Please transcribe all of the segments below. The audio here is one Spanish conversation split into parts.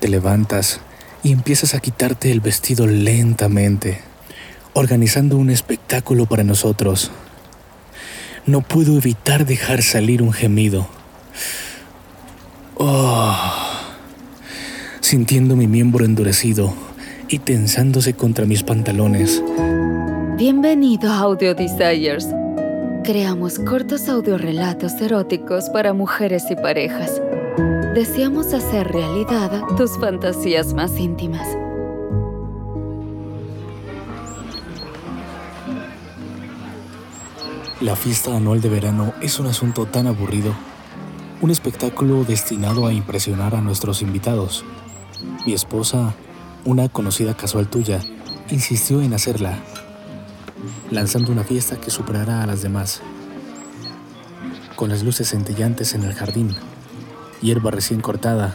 Te levantas y empiezas a quitarte el vestido lentamente, organizando un espectáculo para nosotros. No puedo evitar dejar salir un gemido. Oh, sintiendo mi miembro endurecido y tensándose contra mis pantalones. Bienvenido a Audio Desires. Creamos cortos audiorelatos eróticos para mujeres y parejas. Deseamos hacer realidad tus fantasías más íntimas. La fiesta anual de verano es un asunto tan aburrido, un espectáculo destinado a impresionar a nuestros invitados. Mi esposa, una conocida casual tuya, insistió en hacerla, lanzando una fiesta que superará a las demás. Con las luces centellantes en el jardín, hierba recién cortada,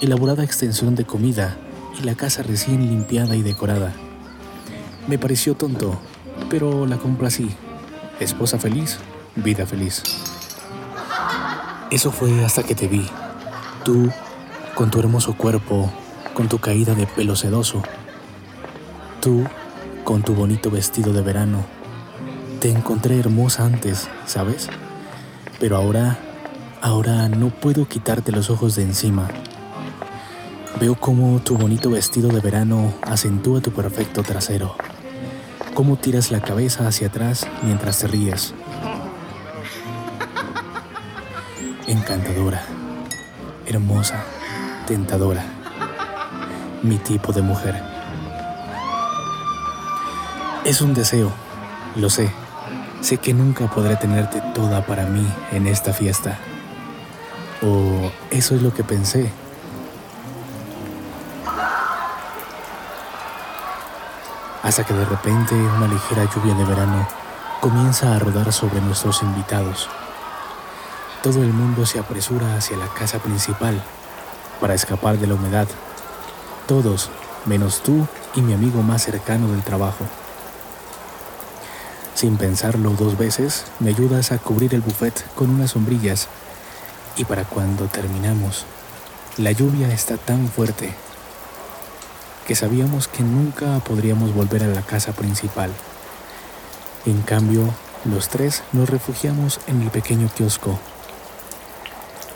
elaborada extensión de comida y la casa recién limpiada y decorada. Me pareció tonto, pero la complací. Esposa feliz, vida feliz. Eso fue hasta que te vi. Tú, con tu hermoso cuerpo, con tu caída de pelo sedoso. Tú, con tu bonito vestido de verano. Te encontré hermosa antes, ¿sabes? Pero ahora, ahora no puedo quitarte los ojos de encima. Veo cómo tu bonito vestido de verano acentúa tu perfecto trasero cómo tiras la cabeza hacia atrás mientras te ríes. Encantadora, hermosa, tentadora. Mi tipo de mujer. Es un deseo, lo sé. Sé que nunca podré tenerte toda para mí en esta fiesta. O eso es lo que pensé hasta que de repente una ligera lluvia de verano comienza a rodar sobre nuestros invitados. Todo el mundo se apresura hacia la casa principal para escapar de la humedad. Todos, menos tú y mi amigo más cercano del trabajo. Sin pensarlo dos veces, me ayudas a cubrir el buffet con unas sombrillas y para cuando terminamos, la lluvia está tan fuerte que sabíamos que nunca podríamos volver a la casa principal. En cambio, los tres nos refugiamos en el pequeño kiosco,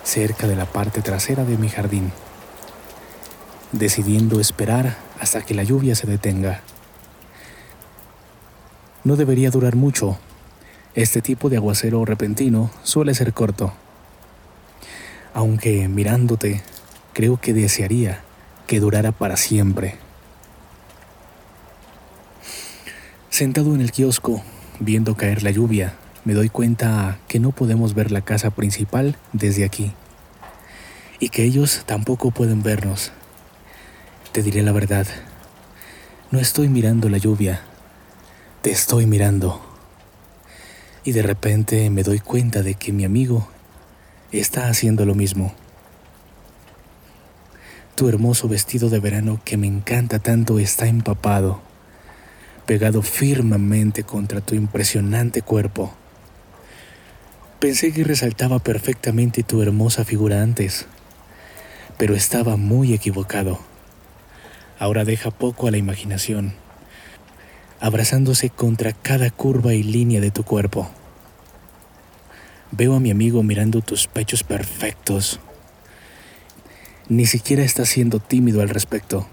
cerca de la parte trasera de mi jardín, decidiendo esperar hasta que la lluvia se detenga. No debería durar mucho. Este tipo de aguacero repentino suele ser corto. Aunque mirándote, creo que desearía que durara para siempre. Sentado en el kiosco, viendo caer la lluvia, me doy cuenta que no podemos ver la casa principal desde aquí y que ellos tampoco pueden vernos. Te diré la verdad, no estoy mirando la lluvia, te estoy mirando. Y de repente me doy cuenta de que mi amigo está haciendo lo mismo tu hermoso vestido de verano que me encanta tanto está empapado, pegado firmemente contra tu impresionante cuerpo. Pensé que resaltaba perfectamente tu hermosa figura antes, pero estaba muy equivocado. Ahora deja poco a la imaginación, abrazándose contra cada curva y línea de tu cuerpo. Veo a mi amigo mirando tus pechos perfectos, ni siquiera estás siendo tímido al respecto.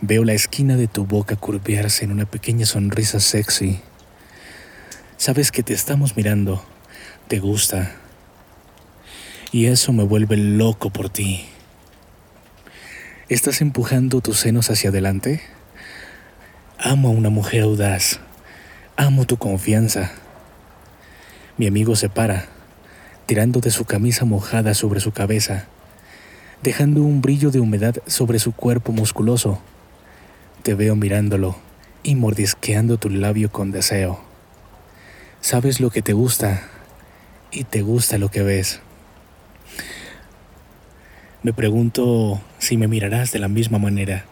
Veo la esquina de tu boca curvearse en una pequeña sonrisa sexy. Sabes que te estamos mirando, te gusta. Y eso me vuelve loco por ti. ¿Estás empujando tus senos hacia adelante? Amo a una mujer audaz. Amo tu confianza. Mi amigo se para, tirando de su camisa mojada sobre su cabeza dejando un brillo de humedad sobre su cuerpo musculoso. Te veo mirándolo y mordisqueando tu labio con deseo. Sabes lo que te gusta y te gusta lo que ves. Me pregunto si me mirarás de la misma manera.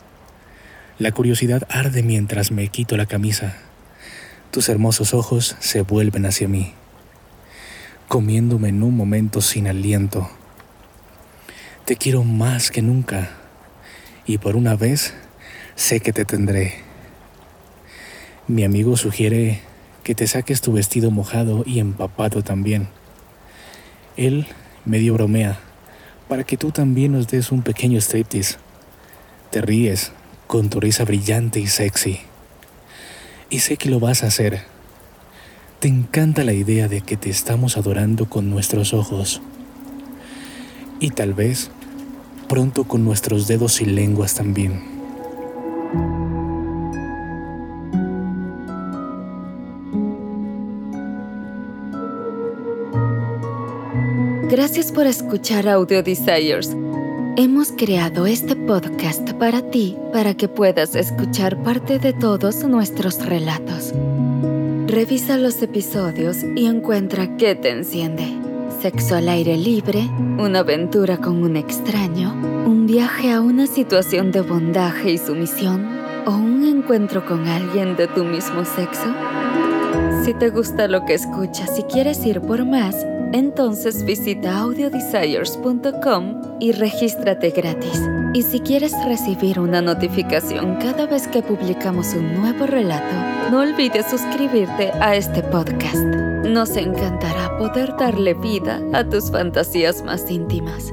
La curiosidad arde mientras me quito la camisa. Tus hermosos ojos se vuelven hacia mí, comiéndome en un momento sin aliento. Te quiero más que nunca, Y por una vez, sé que te tendré. Mi amigo sugiere que te saques tu vestido mojado y empapado también. Él medio bromea para que tú también nos des un pequeño striptease. Te ríes con tu risa brillante y sexy. Y sé que lo vas a hacer. Te encanta la idea de que te estamos adorando con nuestros ojos. Y tal vez pronto con nuestros dedos y lenguas también. Gracias por escuchar Audio Desires. Hemos creado este podcast para ti para que puedas escuchar parte de todos nuestros relatos. Revisa los episodios y encuentra qué te enciende. Sexo al aire libre, una aventura con un extraño, un viaje a una situación de bondaje y sumisión o un encuentro con alguien de tu mismo sexo. Si te gusta lo que escuchas y quieres ir por más, entonces visita audiodesires.com y regístrate gratis. Y si quieres recibir una notificación cada vez que publicamos un nuevo relato, no olvides suscribirte a este podcast. Nos encantará poder darle vida a tus fantasías más íntimas.